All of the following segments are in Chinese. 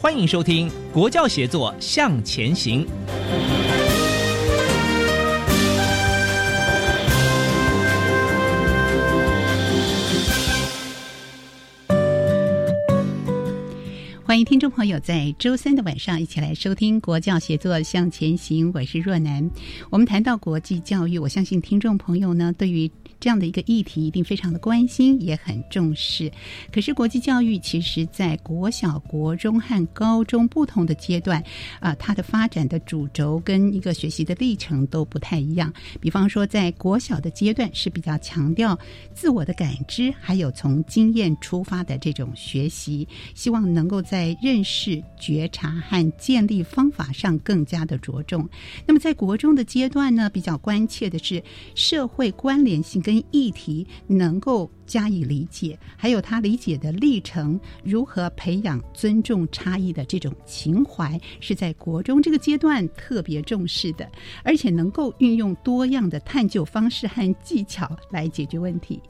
欢迎收听《国教协作向前行》。欢迎听众朋友在周三的晚上一起来收听《国教协作向前行》，我是若楠。我们谈到国际教育，我相信听众朋友呢，对于这样的一个议题一定非常的关心，也很重视。可是国际教育其实，在国小、国中和高中不同的阶段啊，它的发展的主轴跟一个学习的历程都不太一样。比方说，在国小的阶段是比较强调自我的感知，还有从经验出发的这种学习，希望能够在认识、觉察和建立方法上更加的着重。那么在国中的阶段呢，比较关切的是社会关联性。跟议题能够加以理解，还有他理解的历程，如何培养尊重差异的这种情怀，是在国中这个阶段特别重视的，而且能够运用多样的探究方式和技巧来解决问题。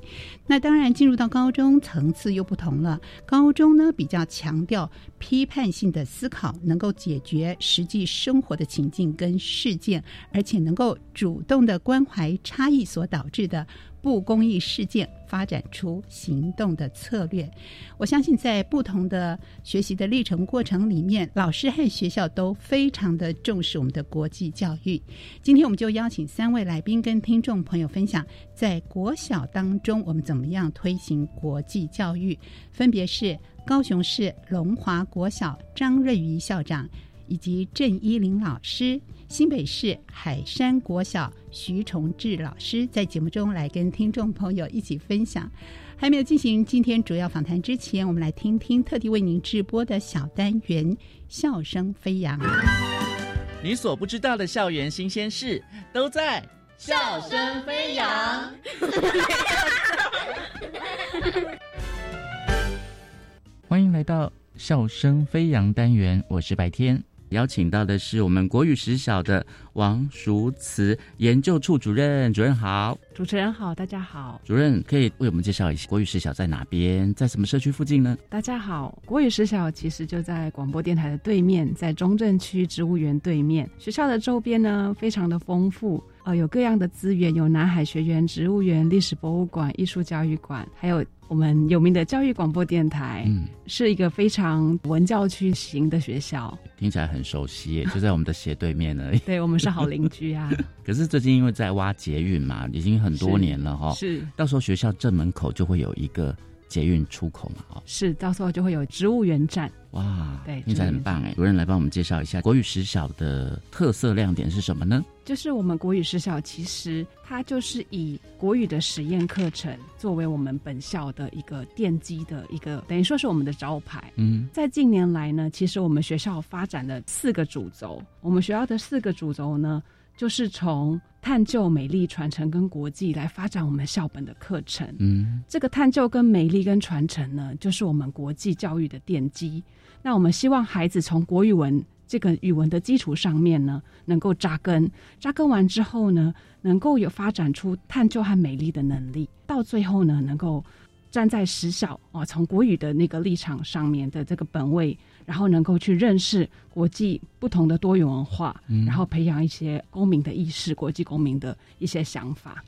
那当然，进入到高中层次又不同了，高中呢比较强调批判性的思考，能够解决实际生活的情境跟事件，而且能够主动的关怀差异所导致的。不公益事件发展出行动的策略，我相信在不同的学习的历程过程里面，老师和学校都非常的重视我们的国际教育。今天我们就邀请三位来宾跟听众朋友分享，在国小当中我们怎么样推行国际教育，分别是高雄市龙华国小张瑞瑜校长以及郑依林老师。新北市海山国小徐崇志老师在节目中来跟听众朋友一起分享。还没有进行今天主要访谈之前，我们来听听特地为您直播的小单元《笑声飞扬》。你所不知道的校园新鲜事都在《笑声飞扬》。欢迎来到《笑声飞扬》单元，我是白天。邀请到的是我们国语实小的王淑慈研究处主任，主任好，主持人好，大家好，主任可以为我们介绍一下国语实小在哪边，在什么社区附近呢？大家好，国语实小其实就在广播电台的对面，在中正区植物园对面。学校的周边呢，非常的丰富。呃，有各样的资源，有南海学园、植物园、历史博物馆、艺术教育馆，还有我们有名的教育广播电台，嗯，是一个非常文教区型的学校。听起来很熟悉，就在我们的斜对面而已。对我们是好邻居啊。可是最近因为在挖捷运嘛，已经很多年了哈。是。到时候学校正门口就会有一个捷运出口嘛，哦。是，到时候就会有植物园站。哇，对，听起来很棒哎！主任来帮我们介绍一下国语实小的特色亮点是什么呢？就是我们国语实小，其实它就是以国语的实验课程作为我们本校的一个奠基的一个，等于说是我们的招牌。嗯，在近年来呢，其实我们学校发展了四个主轴，我们学校的四个主轴呢。就是从探究美丽、传承跟国际来发展我们校本的课程。嗯，这个探究跟美丽跟传承呢，就是我们国际教育的奠基。那我们希望孩子从国语文这个语文的基础上面呢，能够扎根。扎根完之后呢，能够有发展出探究和美丽的能力。到最后呢，能够站在实小啊，从国语的那个立场上面的这个本位。然后能够去认识国际不同的多元文化，然后培养一些公民的意识、国际公民的一些想法。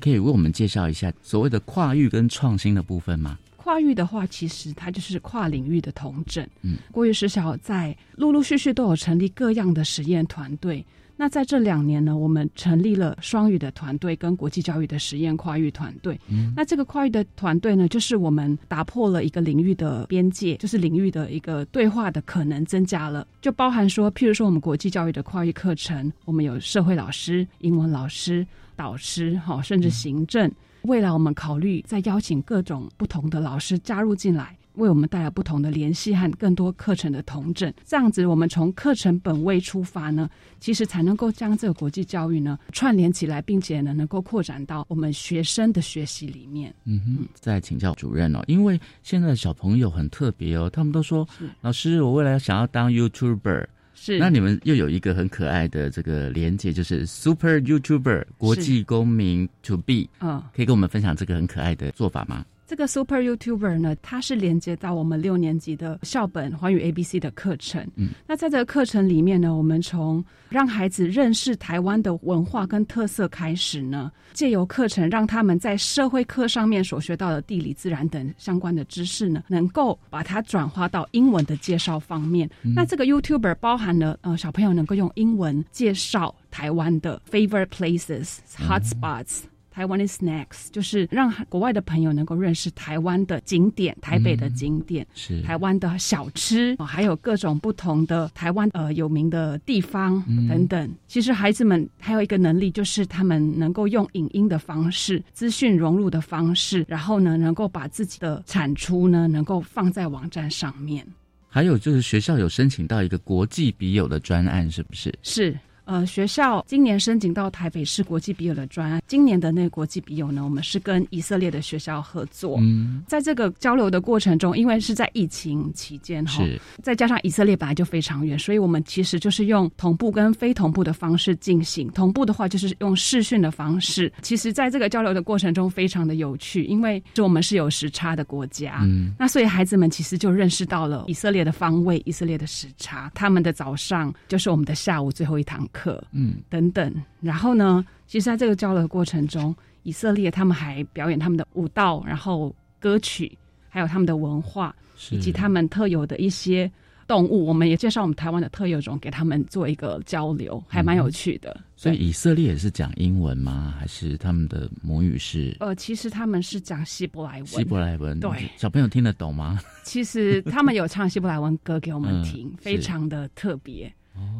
可以为我们介绍一下所谓的跨域跟创新的部分吗？跨域的话，其实它就是跨领域的同整。嗯，国语实小在陆陆续续都有成立各样的实验团队。那在这两年呢，我们成立了双语的团队跟国际教育的实验跨域团队。嗯，那这个跨域的团队呢，就是我们打破了一个领域的边界，就是领域的一个对话的可能增加了，就包含说，譬如说我们国际教育的跨域课程，我们有社会老师、英文老师、导师，哈，甚至行政。未来我们考虑再邀请各种不同的老师加入进来。为我们带来不同的联系和更多课程的同整，这样子我们从课程本位出发呢，其实才能够将这个国际教育呢串联起来，并且呢能够扩展到我们学生的学习里面。嗯哼，再请教主任哦，因为现在的小朋友很特别哦，他们都说老师，我未来想要当 YouTuber，是那你们又有一个很可爱的这个连接，就是 Super YouTuber 国际公民 To Be，嗯，可以跟我们分享这个很可爱的做法吗？这个 Super YouTuber 呢，它是连接到我们六年级的校本华语 ABC 的课程。嗯，那在这个课程里面呢，我们从让孩子认识台湾的文化跟特色开始呢，借由课程让他们在社会课上面所学到的地理、自然等相关的知识呢，能够把它转化到英文的介绍方面。那这个 YouTuber 包含了呃，小朋友能够用英文介绍台湾的 favorite places、hotspots。台湾的 snacks 就是让国外的朋友能够认识台湾的景点，台北的景点，是台湾的小吃，还有各种不同的台湾呃有名的地方等等。其实孩子们还有一个能力，就是他们能够用影音的方式、资讯融入的方式，然后呢，能够把自己的产出呢，能够放在网站上面。还有就是学校有申请到一个国际笔友的专案，是不是？是。呃，学校今年申请到台北市国际笔友的专案。今年的那个国际笔友呢，我们是跟以色列的学校合作。嗯，在这个交流的过程中，因为是在疫情期间哈，再加上以色列本来就非常远，所以我们其实就是用同步跟非同步的方式进行。同步的话就是用视讯的方式。其实，在这个交流的过程中，非常的有趣，因为就我们是有时差的国家，嗯，那所以孩子们其实就认识到了以色列的方位、以色列的时差，他们的早上就是我们的下午最后一堂。课，嗯，等等，然后呢？其实，在这个交流过程中，以色列他们还表演他们的舞蹈，然后歌曲，还有他们的文化，以及他们特有的一些动物。我们也介绍我们台湾的特有种给他们做一个交流，还蛮有趣的。所以，以色列也是讲英文吗？还是他们的母语是？呃，其实他们是讲希伯来文。希伯来文，对，小朋友听得懂吗？其实他们有唱希伯来文歌给我们听，非常的特别。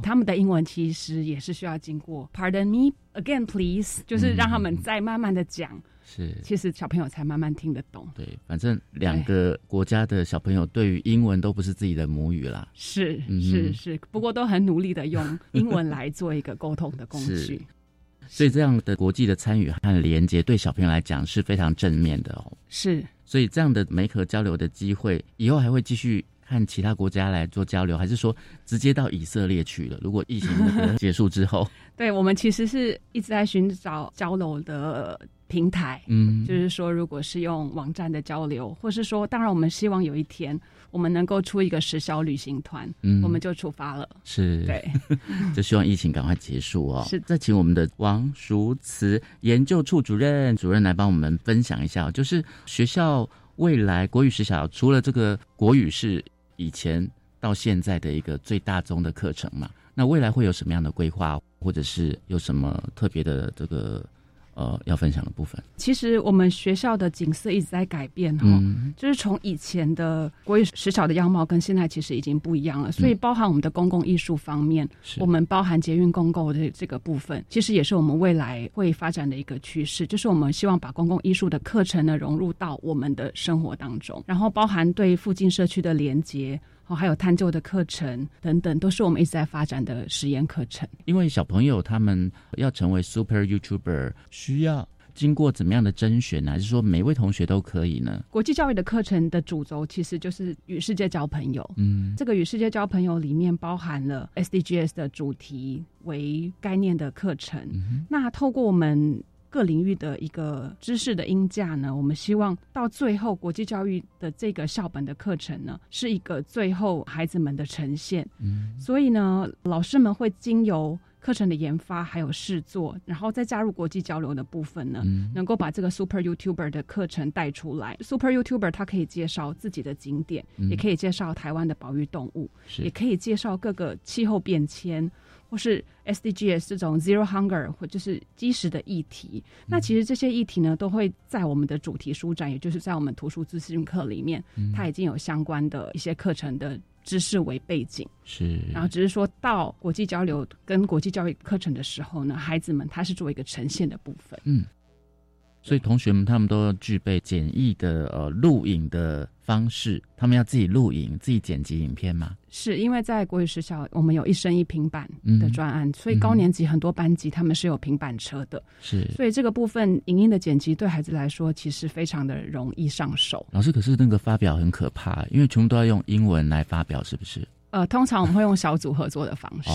他们的英文其实也是需要经过 Pardon me again, please，就是让他们再慢慢的讲，是，其实小朋友才慢慢听得懂。对，反正两个国家的小朋友对于英文都不是自己的母语啦，是是是，不过都很努力的用英文来做一个沟通的工具。所以这样的国际的参与和连接，对小朋友来讲是非常正面的哦。是，所以这样的媒合交流的机会，以后还会继续。看其他国家来做交流，还是说直接到以色列去了？如果疫情结束之后，对我们其实是一直在寻找交流的平台。嗯，就是说，如果是用网站的交流，或是说，当然我们希望有一天我们能够出一个时效旅行团，嗯，我们就出发了。是，对，就希望疫情赶快结束哦。是，再请我们的王淑慈研究处主任主任来帮我们分享一下，就是学校未来国语实小除了这个国语是。以前到现在的一个最大宗的课程嘛，那未来会有什么样的规划，或者是有什么特别的这个呃要分享的部分？其实我们学校的景色一直在改变哈，就是从以前的国语实小的样貌跟现在其实已经不一样了，所以包含我们的公共艺术方面，我们包含捷运公共的这个部分，其实也是我们未来会发展的一个趋势，就是我们希望把公共艺术的课程呢融入到我们的生活当中，然后包含对附近社区的连接。哦，还有探究的课程等等，都是我们一直在发展的实验课程。因为小朋友他们要成为 super YouTuber，需要经过怎么样的甄选呢？还是说每位同学都可以呢？国际教育的课程的主轴其实就是与世界交朋友。嗯，这个与世界交朋友里面包含了 SDGs 的主题为概念的课程。那透过我们。各领域的一个知识的音架呢，我们希望到最后国际教育的这个校本的课程呢，是一个最后孩子们的呈现。嗯，所以呢，老师们会经由。课程的研发还有试做，然后再加入国际交流的部分呢，能够把这个 Super YouTuber 的课程带出来。Super YouTuber 它可以介绍自己的景点，也可以介绍台湾的保育动物，也可以介绍各个气候变迁或是 SDGs 这种 Zero Hunger 或就是基石的议题。那其实这些议题呢，都会在我们的主题书展，也就是在我们图书资讯课里面，它已经有相关的一些课程的。知识为背景是，然后只是说到国际交流跟国际教育课程的时候呢，孩子们他是做一个呈现的部分。嗯，所以同学们他们都要具备简易的呃录影的。方式，他们要自己录影、自己剪辑影片吗？是因为在国语学校，我们有一生一平板的专案，所以高年级很多班级他们是有平板车的。是，所以这个部分影音的剪辑对孩子来说，其实非常的容易上手。老师，可是那个发表很可怕，因为全部都要用英文来发表，是不是？呃，通常我们会用小组合作的方式，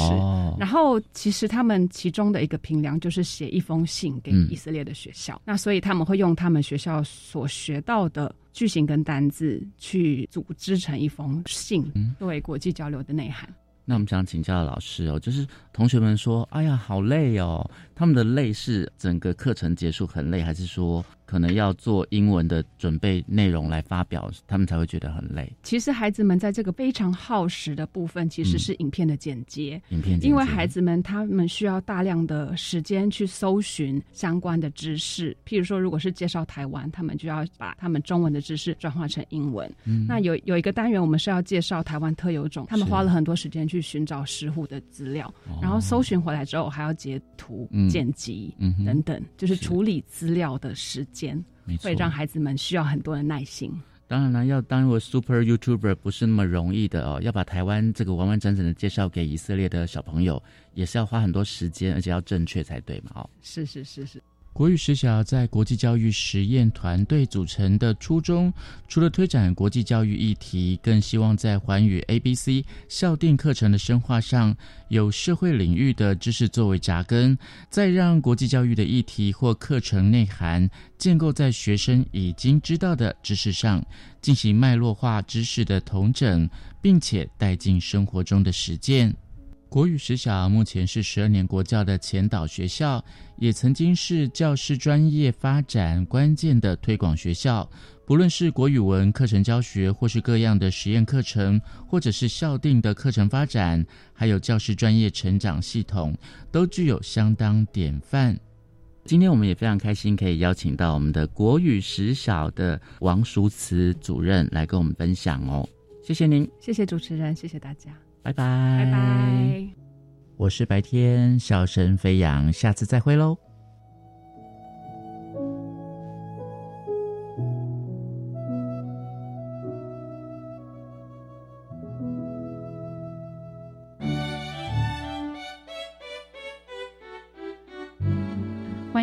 然后其实他们其中的一个评量就是写一封信给以色列的学校，那所以他们会用他们学校所学到的句型跟单字去组织成一封信，作为国际交流的内涵。那我们想请教老师哦，就是同学们说，哎呀，好累哦，他们的累是整个课程结束很累，还是说？可能要做英文的准备内容来发表，他们才会觉得很累。其实孩子们在这个非常耗时的部分，其实是影片的剪接。影片，因为孩子们他们需要大量的时间去搜寻相关的知识。譬如说，如果是介绍台湾，他们就要把他们中文的知识转化成英文。那有有一个单元，我们是要介绍台湾特有种，他们花了很多时间去寻找石虎的资料，然后搜寻回来之后还要截图、剪辑等等，就是处理资料的时间。会让孩子们需要很多的耐心。当然了，要当个 super YouTuber 不是那么容易的哦。要把台湾这个完完整整的介绍给以色列的小朋友，也是要花很多时间，而且要正确才对嘛。哦，是是是是。国语实小在国际教育实验团队组成的初衷，除了推展国际教育议题，更希望在环宇 A、B、C 校定课程的深化上，有社会领域的知识作为扎根，再让国际教育的议题或课程内涵建构在学生已经知道的知识上，进行脉络化知识的统整，并且带进生活中的实践。国语实小目前是十二年国教的前导学校，也曾经是教师专业发展关键的推广学校。不论是国语文课程教学，或是各样的实验课程，或者是校定的课程发展，还有教师专业成长系统，都具有相当典范。今天我们也非常开心，可以邀请到我们的国语实小的王淑慈主任来跟我们分享哦。谢谢您，谢谢主持人，谢谢大家。拜拜，拜拜。我是白天笑声飞扬，下次再会喽。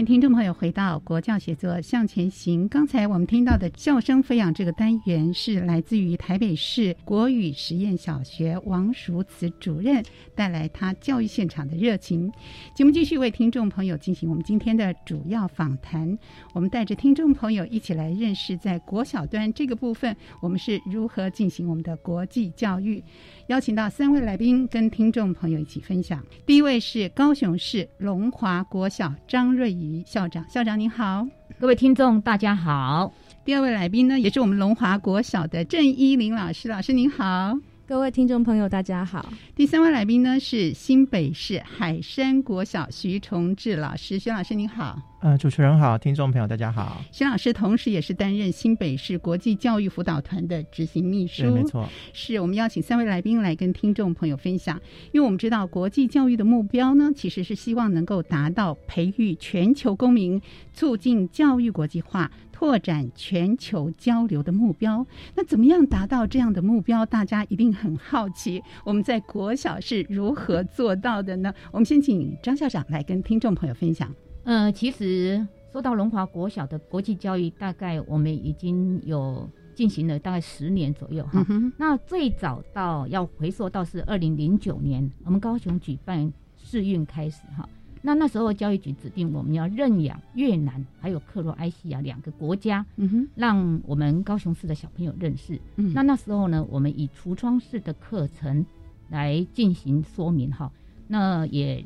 听众朋友回到国教写作向前行。刚才我们听到的笑声飞扬这个单元是来自于台北市国语实验小学王淑慈主任带来他教育现场的热情。节目继续为听众朋友进行我们今天的主要访谈。我们带着听众朋友一起来认识在国小端这个部分，我们是如何进行我们的国际教育。邀请到三位来宾跟听众朋友一起分享。第一位是高雄市龙华国小张瑞仪校长，校长您好，各位听众大家好。第二位来宾呢，也是我们龙华国小的郑依林老师，老师您好。各位听众朋友，大家好。第三位来宾呢是新北市海山国小徐崇志老师，徐老师您好。呃，主持人好，听众朋友大家好。徐老师同时也是担任新北市国际教育辅导团的执行秘书，没错。是我们邀请三位来宾来跟听众朋友分享，因为我们知道国际教育的目标呢，其实是希望能够达到培育全球公民，促进教育国际化。拓展全球交流的目标，那怎么样达到这样的目标？大家一定很好奇，我们在国小是如何做到的呢？我们先请张校长来跟听众朋友分享。嗯，其实说到龙华国小的国际教育，大概我们已经有进行了大概十年左右哈。那最早到要回溯到是二零零九年，我们高雄举办试运开始哈。那那时候教育局指定我们要认养越南还有克罗埃西亚两个国家，嗯哼，让我们高雄市的小朋友认识。嗯，那那时候呢，我们以橱窗式的课程来进行说明哈，那也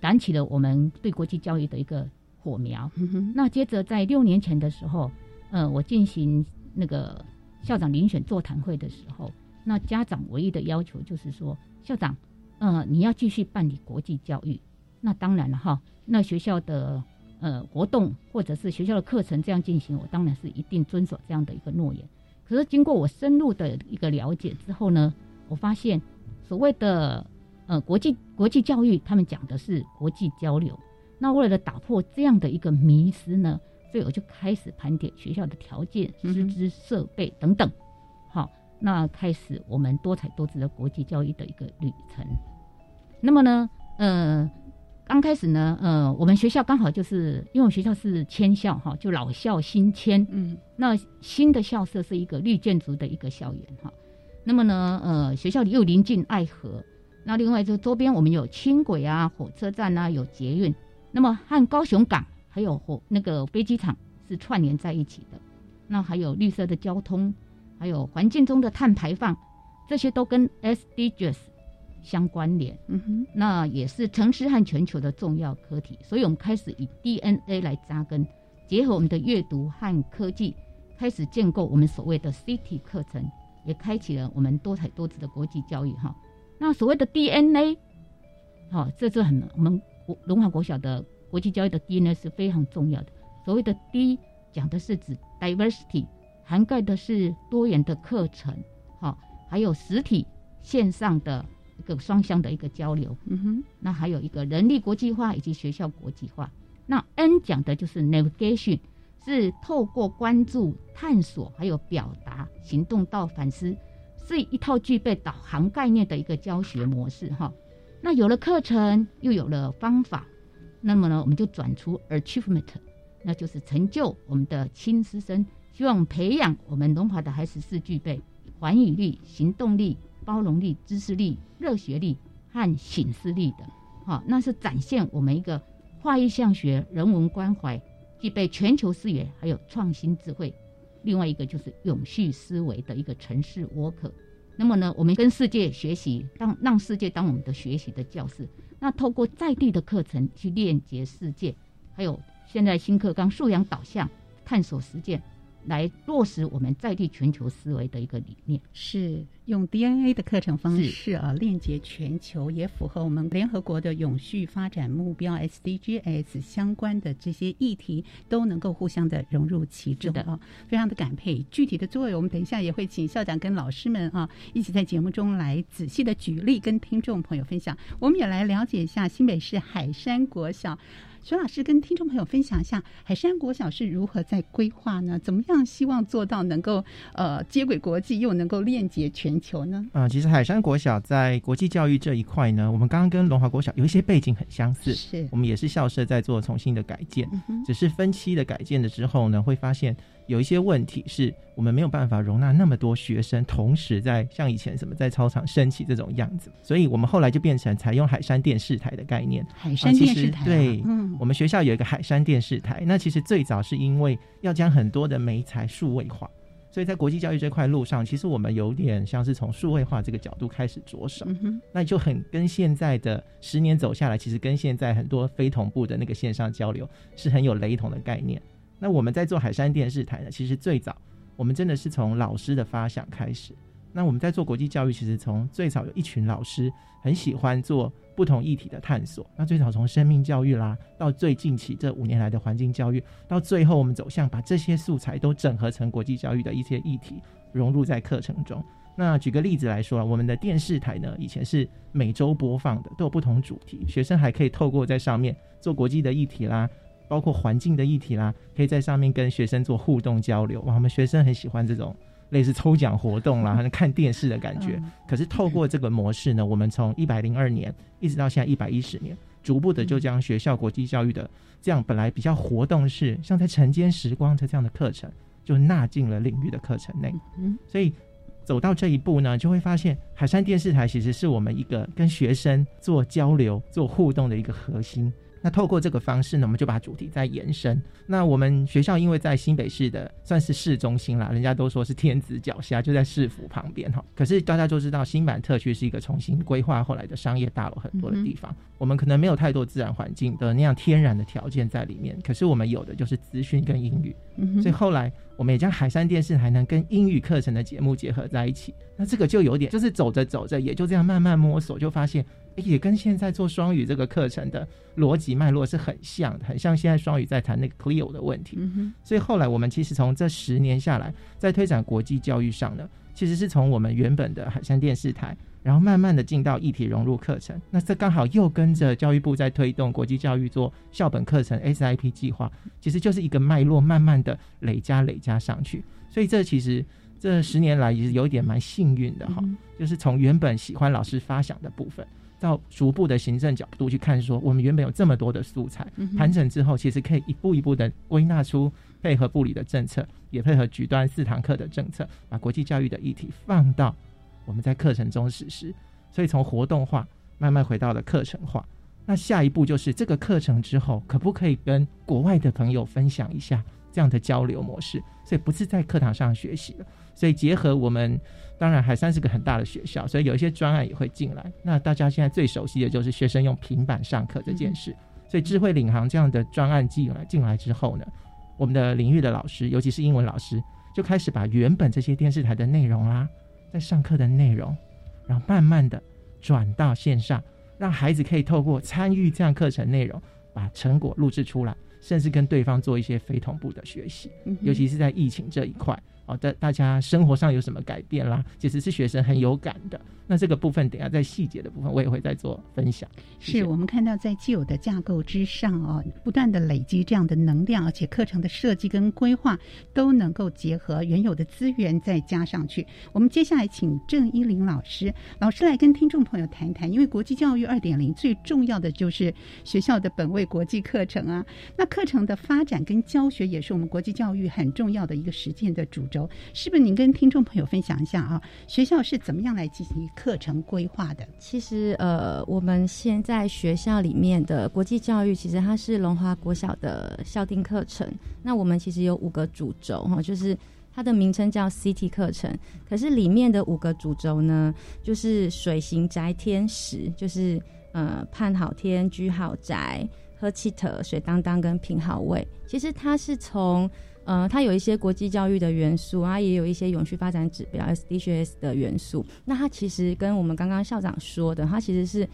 燃起了我们对国际教育的一个火苗。嗯，那接着在六年前的时候，呃，我进行那个校长遴选座谈会的时候，那家长唯一的要求就是说，校长，呃，你要继续办理国际教育。那当然了哈，那学校的呃活动或者是学校的课程这样进行，我当然是一定遵守这样的一个诺言。可是经过我深入的一个了解之后呢，我发现所谓的呃国际国际教育，他们讲的是国际交流。那为了打破这样的一个迷思呢，所以我就开始盘点学校的条件、师资、设备等等。好，那开始我们多彩多姿的国际教育的一个旅程。那么呢，呃。刚开始呢，呃，我们学校刚好就是因为我学校是迁校哈，就老校新迁，嗯，那新的校舍是一个绿建筑的一个校园哈。那么呢，呃，学校里又临近爱河，那另外就周边我们有轻轨啊、火车站啊、有捷运，那么和高雄港还有火那个飞机场是串联在一起的。那还有绿色的交通，还有环境中的碳排放，这些都跟 SDGs。相关联，嗯哼，那也是城市和全球的重要课题，所以我们开始以 DNA 来扎根，结合我们的阅读和科技，开始建构我们所谓的 City 课程，也开启了我们多彩多姿的国际教育哈。那所谓的 DNA，好，这是很我们国龙华国小的国际教育的 DNA 是非常重要的。所谓的 D 讲的是指 Diversity，涵盖的是多元的课程，好，还有实体线上的。一个双向的一个交流，嗯哼，那还有一个人力国际化以及学校国际化。那 N 讲的就是 navigation，是透过关注、探索还有表达、行动到反思，这一套具备导航概念的一个教学模式哈。那有了课程，又有了方法，那么呢，我们就转出 achievement，那就是成就我们的亲师生，希望培养我们龙华的孩子是具备环宇力、行动力。包容力、知识力、热学力和醒思力的，好，那是展现我们一个画意向学、人文关怀、具备全球视野，还有创新智慧。另外一个就是永续思维的一个城市 worker。那么呢，我们跟世界学习，让让世界当我们的学习的教室。那透过在地的课程去链接世界，还有现在新课纲素养导向、探索实践。来落实我们在地全球思维的一个理念，是用 DNA 的课程方式啊，链接全球，也符合我们联合国的永续发展目标 SDGs 相关的这些议题，都能够互相的融入其中啊，非常的感佩。具体的作用，我们等一下也会请校长跟老师们啊，一起在节目中来仔细的举例，跟听众朋友分享。我们也来了解一下新北市海山国小。徐老师跟听众朋友分享一下海山国小是如何在规划呢？怎么样希望做到能够呃接轨国际，又能够链接全球呢？啊，其实海山国小在国际教育这一块呢，我们刚刚跟龙华国小有一些背景很相似，是我们也是校舍在做重新的改建，只是分期的改建了之后呢，会发现。有一些问题是我们没有办法容纳那么多学生同时在像以前什么在操场升起这种样子，所以我们后来就变成采用海山电视台的概念。海山电视台，对，嗯，我们学校有一个海山电视台。那其实最早是因为要将很多的媒材数位化，所以在国际教育这块路上，其实我们有点像是从数位化这个角度开始着手。那就很跟现在的十年走下来，其实跟现在很多非同步的那个线上交流是很有雷同的概念。那我们在做海山电视台呢，其实最早我们真的是从老师的发想开始。那我们在做国际教育，其实从最早有一群老师很喜欢做不同议题的探索。那最早从生命教育啦，到最近期这五年来的环境教育，到最后我们走向把这些素材都整合成国际教育的一些议题，融入在课程中。那举个例子来说，我们的电视台呢，以前是每周播放的，都有不同主题，学生还可以透过在上面做国际的议题啦。包括环境的议题啦，可以在上面跟学生做互动交流。哇，我们学生很喜欢这种类似抽奖活动啦，还 看电视的感觉。可是透过这个模式呢，我们从一百零二年一直到现在一百一十年，逐步的就将学校国际教育的这样本来比较活动式，像在晨间时光的这样的课程，就纳进了领域的课程内。嗯，所以走到这一步呢，就会发现海山电视台其实是我们一个跟学生做交流、做互动的一个核心。那透过这个方式呢，我们就把主题再延伸。那我们学校因为在新北市的算是市中心啦，人家都说是天子脚下，就在市府旁边哈。可是大家都知道，新版特区是一个重新规划后来的商业大楼很多的地方，我们可能没有太多自然环境的那样天然的条件在里面。可是我们有的就是资讯跟英语，所以后来我们也将海山电视台能跟英语课程的节目结合在一起。那这个就有点，就是走着走着，也就这样慢慢摸索，就发现。也跟现在做双语这个课程的逻辑脉络是很像的，很像现在双语在谈那个 Cleo 的问题。所以后来我们其实从这十年下来，在推展国际教育上呢，其实是从我们原本的海山电视台，然后慢慢的进到一体融入课程。那这刚好又跟着教育部在推动国际教育做校本课程 SIP 计划，其实就是一个脉络，慢慢的累加累加上去。所以这其实这十年来也是有一点蛮幸运的哈，就是从原本喜欢老师发想的部分。到逐步的行政角度去看，说我们原本有这么多的素材，盘整之后，其实可以一步一步的归纳出配合部里的政策，也配合局端四堂课的政策，把国际教育的议题放到我们在课程中实施。所以从活动化慢慢回到了课程化。那下一步就是这个课程之后，可不可以跟国外的朋友分享一下这样的交流模式？所以不是在课堂上学习了，所以结合我们。当然，海山是个很大的学校，所以有一些专案也会进来。那大家现在最熟悉的就是学生用平板上课这件事。所以智慧领航这样的专案进来进来之后呢，我们的领域的老师，尤其是英文老师，就开始把原本这些电视台的内容啦，在上课的内容，然后慢慢的转到线上，让孩子可以透过参与这样课程内容，把成果录制出来，甚至跟对方做一些非同步的学习。尤其是在疫情这一块。好的，大家生活上有什么改变啦？其实是学生很有感的。那这个部分，等下在细节的部分，我也会再做分享。是我们看到在既有的架构之上哦，不断的累积这样的能量，而且课程的设计跟规划都能够结合原有的资源再加上去。我们接下来请郑依林老师，老师来跟听众朋友谈一谈，因为国际教育二点零最重要的就是学校的本位国际课程啊。那课程的发展跟教学也是我们国际教育很重要的一个实践的主是不是？您跟听众朋友分享一下啊，学校是怎么样来进行？课程规划的，其实呃，我们现在学校里面的国际教育，其实它是龙华国小的校定课程。那我们其实有五个主轴哈，就是它的名称叫 CT 课程，可是里面的五个主轴呢，就是水行宅天使，就是呃盼好天居好宅喝气特水当当跟品好味。其实它是从呃，它有一些国际教育的元素啊，也有一些永续发展指标 SDGs 的元素。那它其实跟我们刚刚校长说的，它其实是，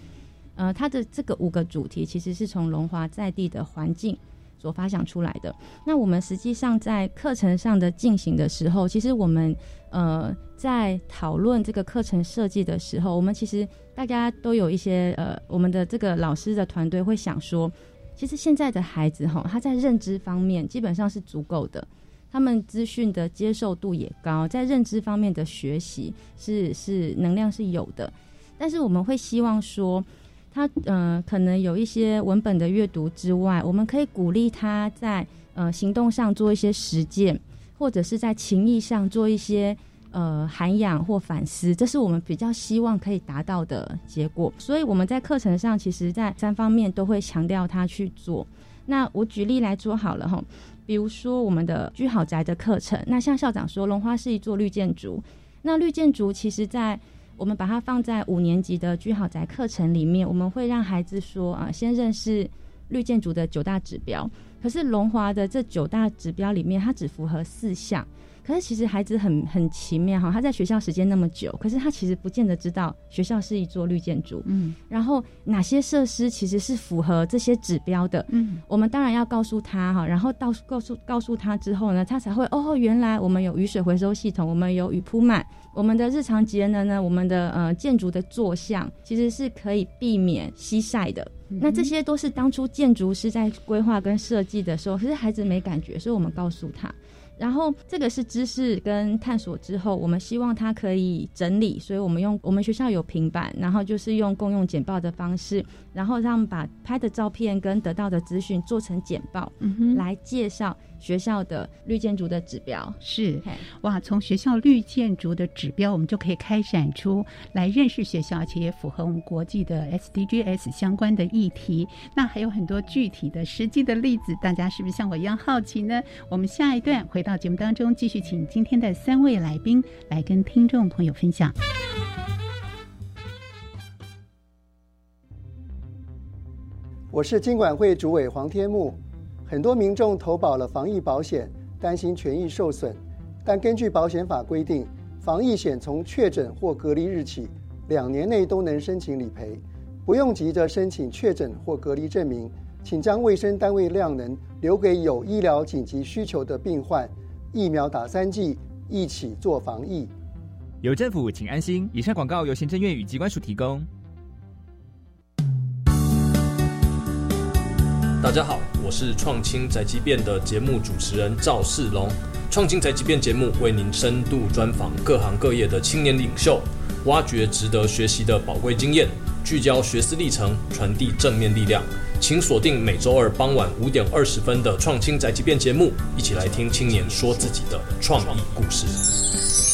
呃，它的这个五个主题其实是从龙华在地的环境所发想出来的。那我们实际上在课程上的进行的时候，其实我们呃在讨论这个课程设计的时候，我们其实大家都有一些呃，我们的这个老师的团队会想说。其实现在的孩子哈，他在认知方面基本上是足够的，他们资讯的接受度也高，在认知方面的学习是是能量是有的。但是我们会希望说，他呃，可能有一些文本的阅读之外，我们可以鼓励他在呃行动上做一些实践，或者是在情谊上做一些。呃，涵养或反思，这是我们比较希望可以达到的结果。所以我们在课程上，其实在三方面都会强调他去做。那我举例来做好了哈，比如说我们的居豪宅的课程，那像校长说，龙花是一座绿建筑。那绿建筑其实，在我们把它放在五年级的居豪宅课程里面，我们会让孩子说啊，先认识绿建筑的九大指标。可是龙华的这九大指标里面，它只符合四项。可是其实孩子很很奇妙哈，他在学校时间那么久，可是他其实不见得知道学校是一座绿建筑。嗯，然后哪些设施其实是符合这些指标的？嗯，我们当然要告诉他哈，然后到告诉告诉他之后呢，他才会哦，原来我们有雨水回收系统，我们有雨铺满，我们的日常节能呢，我们的呃建筑的坐向其实是可以避免西晒的。那这些都是当初建筑师在规划跟设计的时候，可是孩子没感觉，所以我们告诉他。然后这个是知识跟探索之后，我们希望它可以整理，所以我们用我们学校有平板，然后就是用共用简报的方式，然后让把拍的照片跟得到的资讯做成简报，来介绍学校的绿建筑的指标。是哇，从学校绿建筑的指标，我们就可以开展出来认识学校，而且也符合我们国际的 SDGs 相关的议题。那还有很多具体的实际的例子，大家是不是像我一样好奇呢？我们下一段回到节目当中，继续请今天的三位来宾来跟听众朋友分享。我是经管会主委黄天木。很多民众投保了防疫保险，担心权益受损，但根据保险法规定，防疫险从确诊或隔离日起两年内都能申请理赔，不用急着申请确诊或隔离证明。请将卫生单位量能留给有医疗紧急需求的病患，疫苗打三剂，一起做防疫。有政府，请安心。以上广告由行政院与机关署提供。大家好，我是创青宅急便的节目主持人赵世龙。创青宅急便节目为您深度专访各行各业的青年领袖，挖掘值得学习的宝贵经验，聚焦学思历程，传递正面力量。请锁定每周二傍晚五点二十分的《创青宅急便》节目，一起来听青年说自己的创意故事。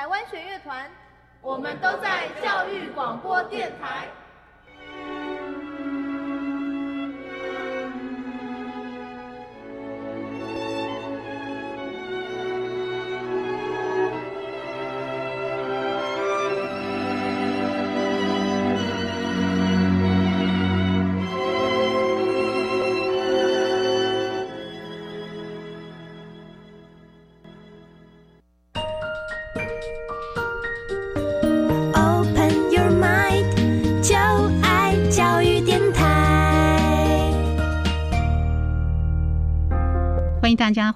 台湾学乐团，我们都在教育广播电台。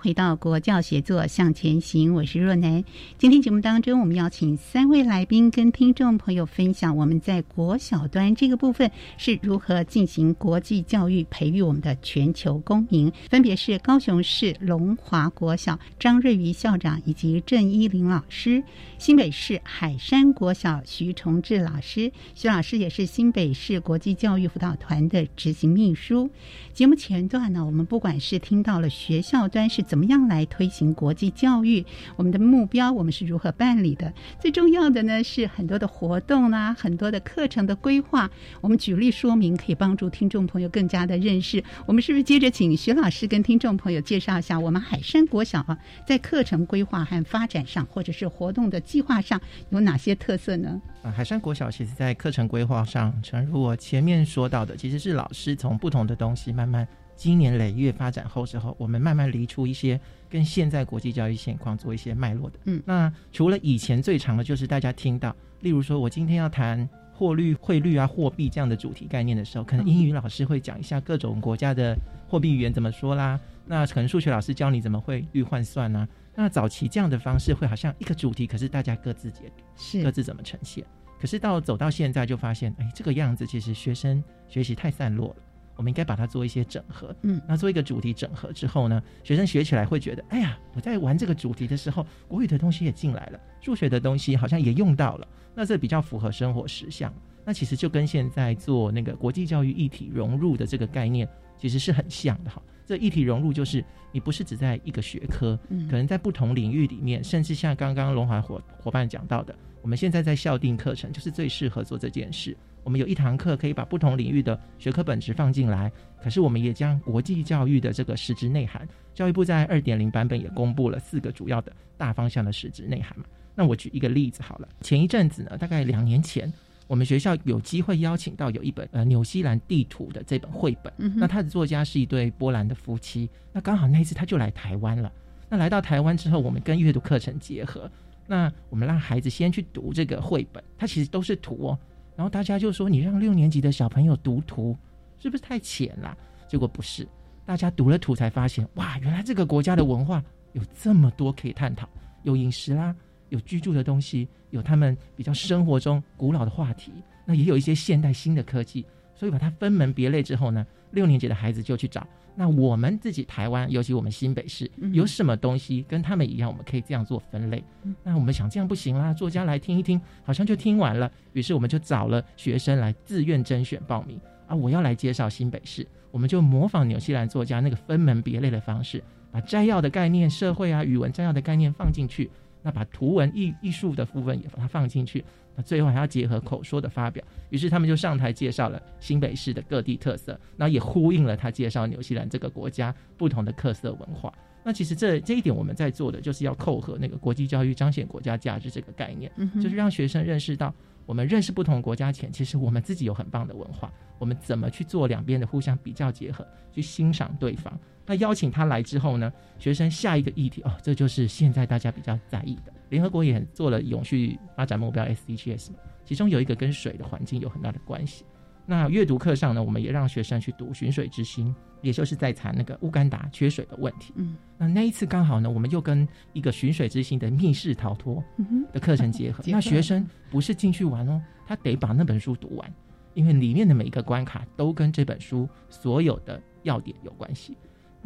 回到国教协作向前行，我是若楠。今天节目当中，我们邀请三位来宾跟听众朋友分享我们在国小端这个部分是如何进行国际教育，培育我们的全球公民。分别是高雄市龙华国小张瑞瑜校长以及郑依林老师，新北市海山国小徐崇志老师，徐老师也是新北市国际教育辅导团的执行秘书。节目前段呢，我们不管是听到了学校。端是怎怎么样来推行国际教育？我们的目标我们是如何办理的？最重要的呢是很多的活动啦，很多的课程的规划。我们举例说明，可以帮助听众朋友更加的认识。我们是不是接着请徐老师跟听众朋友介绍一下我们海山国小啊，在课程规划和发展上，或者是活动的计划上有哪些特色呢？啊，海山国小其实在课程规划上，诚如我前面说到的，其实是老师从不同的东西慢慢。经年累月发展后之后，我们慢慢离出一些跟现在国际教育现况做一些脉络的。嗯，那除了以前最长的就是大家听到，例如说我今天要谈货率、汇率啊、货币这样的主题概念的时候，可能英语老师会讲一下各种国家的货币语言怎么说啦。那可能数学老师教你怎么汇率换算呢？那早期这样的方式会好像一个主题，可是大家各自解读，是各自怎么呈现。可是到走到现在就发现，哎，这个样子其实学生学习太散落了。我们应该把它做一些整合，嗯，那做一个主题整合之后呢，学生学起来会觉得，哎呀，我在玩这个主题的时候，国语的东西也进来了，数学的东西好像也用到了，那这比较符合生活实相。那其实就跟现在做那个国际教育一体融入的这个概念，其实是很像的哈。这一体融入就是你不是只在一个学科，嗯，可能在不同领域里面，甚至像刚刚龙华伙伙伴讲到的，我们现在在校定课程，就是最适合做这件事。我们有一堂课可以把不同领域的学科本质放进来，可是我们也将国际教育的这个实质内涵，教育部在二点零版本也公布了四个主要的大方向的实质内涵嘛。那我举一个例子好了，前一阵子呢，大概两年前，我们学校有机会邀请到有一本呃纽西兰地图的这本绘本，那他的作家是一对波兰的夫妻，那刚好那一次他就来台湾了。那来到台湾之后，我们跟阅读课程结合，那我们让孩子先去读这个绘本，它其实都是图哦。然后大家就说：“你让六年级的小朋友读图，是不是太浅了？”结果不是，大家读了图才发现，哇，原来这个国家的文化有这么多可以探讨，有饮食啦，有居住的东西，有他们比较生活中古老的话题，那也有一些现代新的科技。所以把它分门别类之后呢，六年级的孩子就去找。那我们自己台湾，尤其我们新北市，有什么东西跟他们一样，我们可以这样做分类。那我们想这样不行啦，作家来听一听，好像就听完了。于是我们就找了学生来自愿甄选报名啊，我要来介绍新北市，我们就模仿纽西兰作家那个分门别类的方式，把摘要的概念、社会啊、语文摘要的概念放进去，那把图文艺艺术的部分也把它放进去。那最后还要结合口说的发表，于是他们就上台介绍了新北市的各地特色，那也呼应了他介绍纽西兰这个国家不同的特色文化。那其实这这一点我们在做的就是要扣合那个国际教育彰显国家价值这个概念，就是让学生认识到，我们认识不同国家前，其实我们自己有很棒的文化，我们怎么去做两边的互相比较结合，去欣赏对方。那邀请他来之后呢，学生下一个议题哦，这就是现在大家比较在意的。联合国也做了永续发展目标 SDGs 嘛，其中有一个跟水的环境有很大的关系。那阅读课上呢，我们也让学生去读《寻水之心》，也就是在谈那个乌干达缺水的问题。嗯，那那一次刚好呢，我们又跟一个《寻水之心》的密室逃脱的课程 结合。那学生不是进去玩哦，他得把那本书读完，因为里面的每一个关卡都跟这本书所有的要点有关系。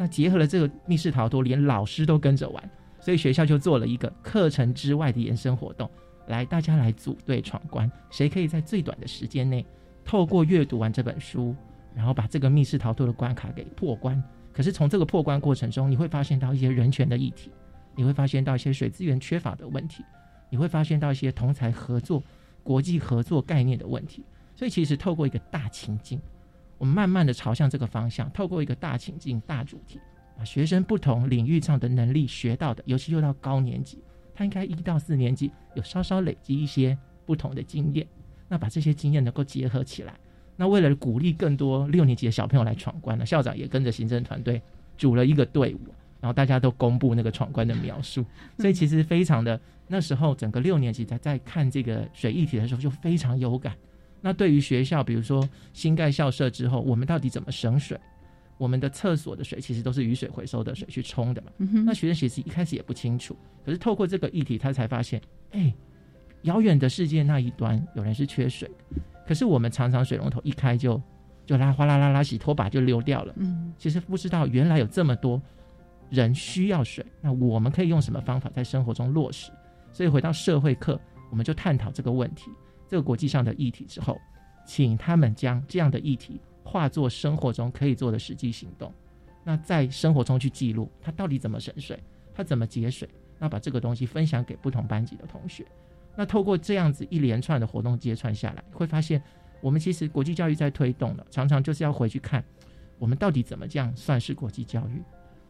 那结合了这个密室逃脱，连老师都跟着玩。所以学校就做了一个课程之外的延伸活动，来大家来组队闯关，谁可以在最短的时间内透过阅读完这本书，然后把这个密室逃脱的关卡给破关。可是从这个破关过程中，你会发现到一些人权的议题，你会发现到一些水资源缺乏的问题，你会发现到一些同才合作、国际合作概念的问题。所以其实透过一个大情境，我们慢慢的朝向这个方向，透过一个大情境、大主题。把学生不同领域上的能力学到的，尤其又到高年级，他应该一到四年级有稍稍累积一些不同的经验。那把这些经验能够结合起来，那为了鼓励更多六年级的小朋友来闯关呢，校长也跟着行政团队组了一个队伍，然后大家都公布那个闯关的描述。所以其实非常的，那时候整个六年级在在看这个水议题的时候就非常有感。那对于学校，比如说新盖校舍之后，我们到底怎么省水？我们的厕所的水其实都是雨水回收的水去冲的嘛，那学生其实一开始也不清楚，可是透过这个议题，他才发现，哎，遥远的世界那一端有人是缺水，可是我们常常水龙头一开就就拉哗啦啦啦，洗拖把就溜掉了，嗯，其实不知道原来有这么多人需要水，那我们可以用什么方法在生活中落实？所以回到社会课，我们就探讨这个问题，这个国际上的议题之后，请他们将这样的议题。化作生活中可以做的实际行动，那在生活中去记录他到底怎么省水，他怎么节水，那把这个东西分享给不同班级的同学。那透过这样子一连串的活动接串下来，会发现我们其实国际教育在推动了，常常就是要回去看我们到底怎么这样算是国际教育，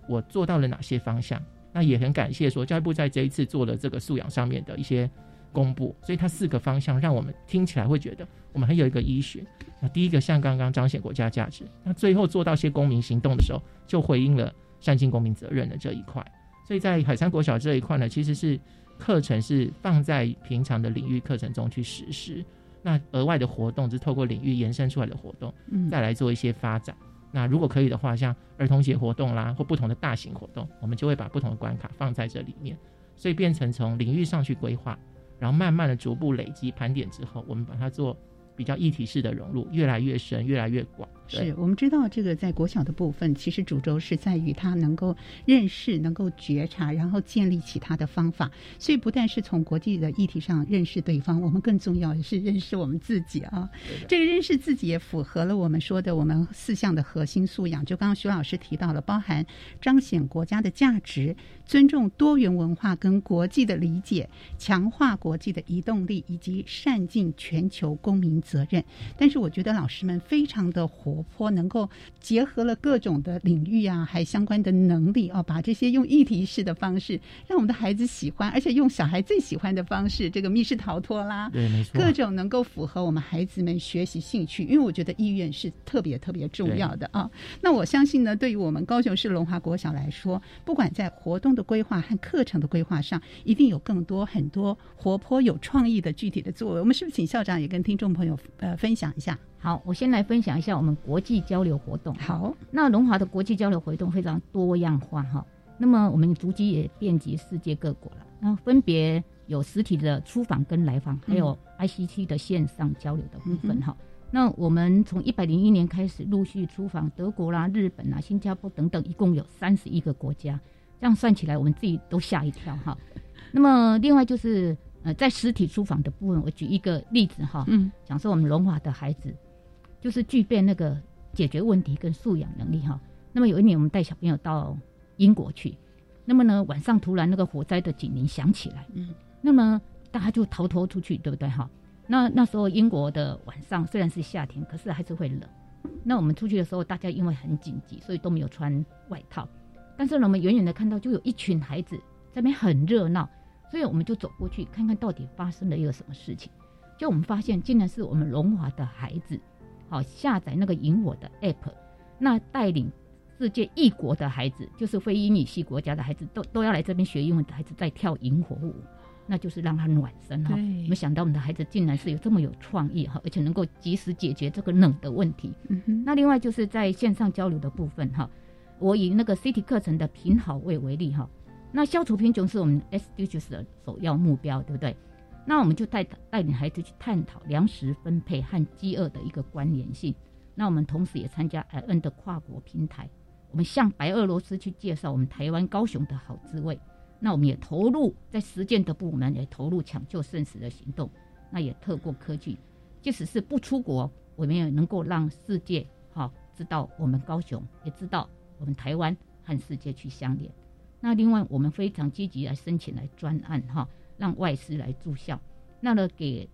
我做到了哪些方向。那也很感谢说教育部在这一次做了这个素养上面的一些。公布，所以它四个方向让我们听起来会觉得我们还有一个依循。那第一个像刚刚彰显国家价值，那最后做到些公民行动的时候，就回应了善尽公民责任的这一块。所以在海山国小这一块呢，其实是课程是放在平常的领域课程中去实施，那额外的活动是透过领域延伸出来的活动，再来做一些发展。那如果可以的话，像儿童节活动啦，或不同的大型活动，我们就会把不同的关卡放在这里面，所以变成从领域上去规划。然后慢慢的逐步累积盘点之后，我们把它做。比较一体式的融入越来越深，越来越广。是我们知道，这个在国小的部分，其实主轴是在于他能够认识、能够觉察，然后建立起他的方法。所以不但是从国际的议题上认识对方，我们更重要的是认识我们自己啊。这个认识自己也符合了我们说的我们四项的核心素养。就刚刚徐老师提到了，包含彰显国家的价值、尊重多元文化跟国际的理解、强化国际的移动力，以及善尽全球公民。责任，但是我觉得老师们非常的活活泼，能够结合了各种的领域啊，还相关的能力哦，把这些用议题式的方式，让我们的孩子喜欢，而且用小孩最喜欢的方式，这个密室逃脱啦，对，没错，各种能够符合我们孩子们学习兴趣，因为我觉得意愿是特别特别重要的啊。那我相信呢，对于我们高雄市龙华国小来说，不管在活动的规划和课程的规划上，一定有更多很多活泼有创意的具体的作为。我们是不是请校长也跟听众朋友呃分享一下？好，我先来分享一下我们国际交流活动。好，那龙华的国际交流活动非常多样化哈。那么我们足迹也遍及世界各国了。那分别有实体的出访跟来访，还有 ICT 的线上交流的部分哈。那我们从一百零一年开始陆续出访德国啦、日本啦、新加坡等等，一共有三十一个国家。这样算起来，我们自己都吓一跳哈。那么另外就是呃，在实体出访的部分，我举一个例子哈，嗯，讲说我们龙华的孩子就是具备那个解决问题跟素养能力哈。那么有一年我们带小朋友到英国去，那么呢晚上突然那个火灾的警铃响起来，嗯，那么大家就逃脱出去，对不对哈？那那时候英国的晚上虽然是夏天，可是还是会冷。那我们出去的时候，大家因为很紧急，所以都没有穿外套。但是呢，我们远远的看到就有一群孩子在那边很热闹，所以我们就走过去看看到底发生了一个什么事情。就我们发现，竟然是我们龙华的孩子，好下载那个萤火的 app，那带领世界异国的孩子，就是非英语系国家的孩子，都都要来这边学英文的孩子，在跳萤火舞。那就是让他暖身哈，没想到我们的孩子竟然是有这么有创意哈，而且能够及时解决这个冷的问题。嗯那另外就是在线上交流的部分哈，我以那个 CT 课程的品好位为例哈，那消除贫穷是我们 SDGs 的首要目标，对不对？那我们就带带领孩子去探讨粮食分配和饥饿的一个关联性。那我们同时也参加 IN 的跨国平台，我们向白俄罗斯去介绍我们台湾高雄的好滋味。那我们也投入在实践的部门，也投入抢救生死的行动。那也透过科技，即使是不出国，我们也能够让世界哈知道我们高雄，也知道我们台湾和世界去相连。那另外，我们非常积极来申请来专案哈，让外师来住校，那呢给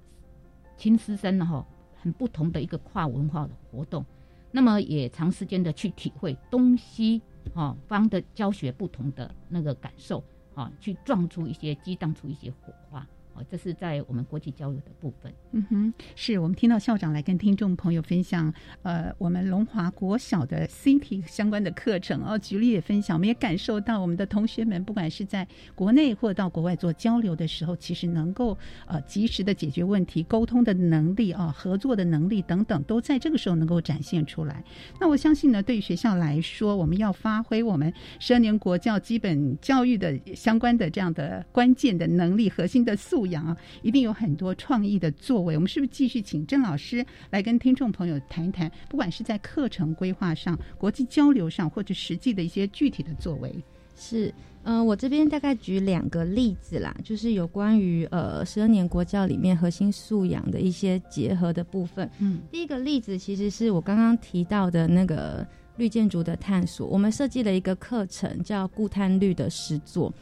亲师生呢哈很不同的一个跨文化的活动。那么也长时间的去体会东西哈方的教学不同的那个感受。啊，去撞出一些，激荡出一些火花。哦，这是在我们国际交流的部分。嗯哼，是我们听到校长来跟听众朋友分享，呃，我们龙华国小的 CT 相关的课程哦，举例也分享，我们也感受到我们的同学们，不管是在国内或到国外做交流的时候，其实能够呃及时的解决问题、沟通的能力啊、合作的能力等等，都在这个时候能够展现出来。那我相信呢，对于学校来说，我们要发挥我们十二年国教基本教育的相关的这样的关键的能力、核心的素。养啊，一定有很多创意的作为。我们是不是继续请郑老师来跟听众朋友谈一谈？不管是在课程规划上、国际交流上，或者实际的一些具体的作为。是，嗯，我这边大概举两个例子啦，就是有关于呃十二年国教里面核心素养的一些结合的部分。嗯，第一个例子其实是我刚刚提到的那个绿建筑的探索，我们设计了一个课程叫固碳绿的实作。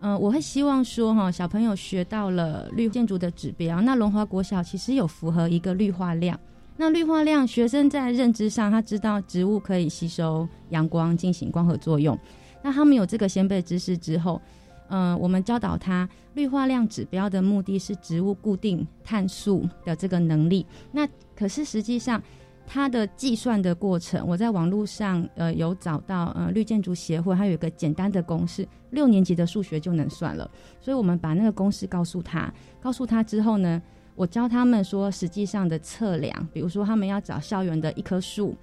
嗯，我会希望说哈，小朋友学到了绿建筑的指标。那龙华国小其实有符合一个绿化量。那绿化量，学生在认知上，他知道植物可以吸收阳光进行光合作用。那他们有这个先辈知识之后，嗯，我们教导他绿化量指标的目的是植物固定碳素的这个能力。那可是实际上。它的计算的过程，我在网络上呃有找到，呃绿建筑协会它有一个简单的公式，六年级的数学就能算了。所以我们把那个公式告诉他，告诉他之后呢，我教他们说实际上的测量，比如说他们要找校园的一棵树。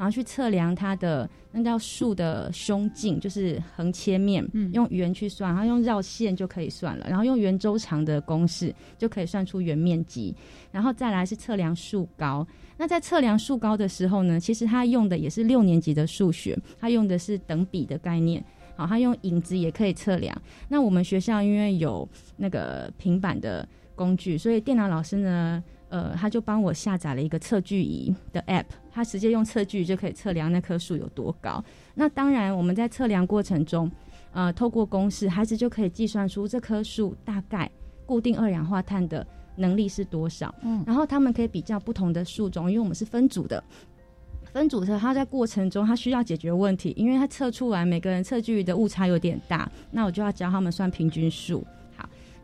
然后去测量它的那叫树的胸径，就是横切面，用圆去算，然后用绕线就可以算了。然后用圆周长的公式就可以算出圆面积。然后再来是测量树高。那在测量树高的时候呢，其实他用的也是六年级的数学，他用的是等比的概念。好，他用影子也可以测量。那我们学校因为有那个平板的工具，所以电脑老师呢。呃，他就帮我下载了一个测距仪的 App，他直接用测距就可以测量那棵树有多高。那当然，我们在测量过程中，呃，透过公式，孩子就可以计算出这棵树大概固定二氧化碳的能力是多少。嗯，然后他们可以比较不同的树种，因为我们是分组的，分组测，它在过程中它需要解决问题，因为它测出来每个人测距的误差有点大，那我就要教他们算平均数。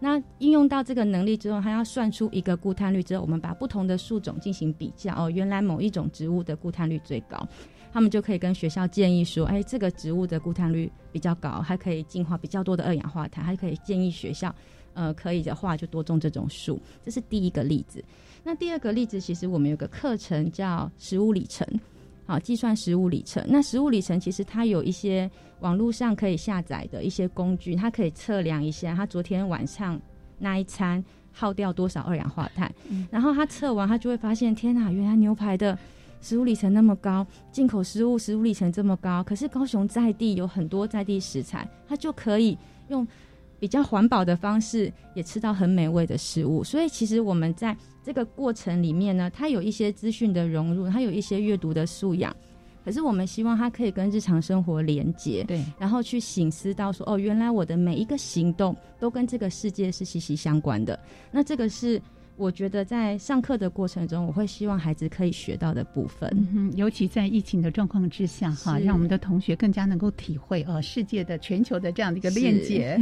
那应用到这个能力之后，它要算出一个固碳率之后，我们把不同的树种进行比较哦，原来某一种植物的固碳率最高，他们就可以跟学校建议说，哎，这个植物的固碳率比较高，还可以净化比较多的二氧化碳，还可以建议学校，呃，可以的话就多种这种树。这是第一个例子。那第二个例子，其实我们有个课程叫食物里程。好，计算食物里程。那食物里程其实它有一些网络上可以下载的一些工具，它可以测量一下他昨天晚上那一餐耗掉多少二氧化碳。然后他测完，他就会发现，天哪，原来牛排的食物里程那么高，进口食物食物里程这么高。可是高雄在地有很多在地食材，它就可以用比较环保的方式，也吃到很美味的食物。所以其实我们在这个过程里面呢，它有一些资讯的融入，它有一些阅读的素养，可是我们希望它可以跟日常生活连接，对，然后去醒思到说，哦，原来我的每一个行动都跟这个世界是息息相关的，那这个是。我觉得在上课的过程中，我会希望孩子可以学到的部分，嗯，尤其在疫情的状况之下，哈，让我们的同学更加能够体会呃，世界的全球的这样的一个链接。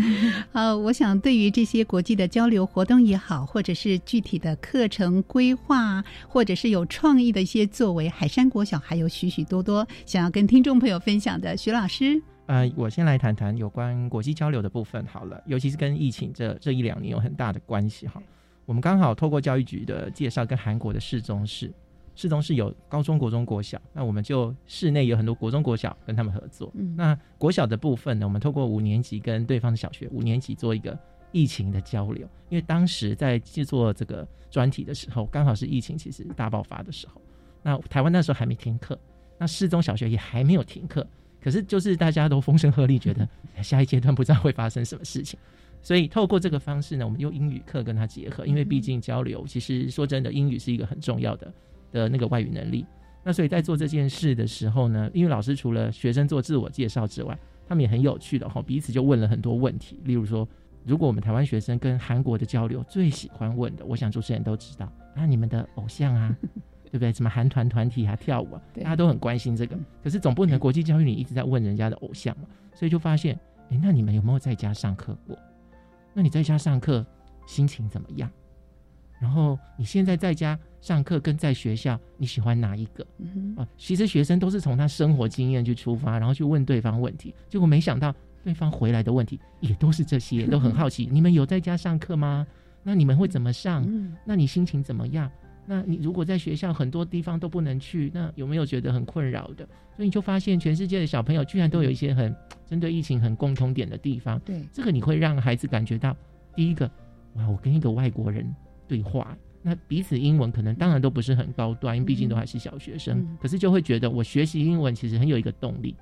呃，我想对于这些国际的交流活动也好，或者是具体的课程规划，或者是有创意的一些作为，海山国小还有许许多多想要跟听众朋友分享的。徐老师，呃，我先来谈谈有关国际交流的部分好了，尤其是跟疫情这这一两年有很大的关系哈。我们刚好透过教育局的介绍，跟韩国的市中市，市中市有高中国中国小，那我们就市内有很多国中国小跟他们合作。嗯，那国小的部分呢，我们透过五年级跟对方的小学五年级做一个疫情的交流，因为当时在制作这个专题的时候，刚好是疫情其实大爆发的时候，那台湾那时候还没停课，那市中小学也还没有停课，可是就是大家都风声鹤唳，觉得下一阶段不知道会发生什么事情。所以透过这个方式呢，我们用英语课跟他结合，因为毕竟交流，其实说真的，英语是一个很重要的的那个外语能力。那所以在做这件事的时候呢，英语老师除了学生做自我介绍之外，他们也很有趣的哈，彼此就问了很多问题。例如说，如果我们台湾学生跟韩国的交流，最喜欢问的，我想主持人都知道，啊，你们的偶像啊，对不对？什么韩团团体啊，跳舞啊，大家都很关心这个。可是总不能国际教育你一直在问人家的偶像嘛，所以就发现，哎，那你们有没有在家上课过？那你在家上课心情怎么样？然后你现在在家上课跟在学校，你喜欢哪一个？啊，其实学生都是从他生活经验去出发，然后去问对方问题。结果没想到对方回来的问题也都是这些，都很好奇。你们有在家上课吗？那你们会怎么上？那你心情怎么样？那你如果在学校很多地方都不能去，那有没有觉得很困扰的？所以你就发现全世界的小朋友居然都有一些很针对疫情很共通点的地方。对，这个你会让孩子感觉到，第一个，哇，我跟一个外国人对话，那彼此英文可能当然都不是很高端，因为毕竟都还是小学生，可是就会觉得我学习英文其实很有一个动力。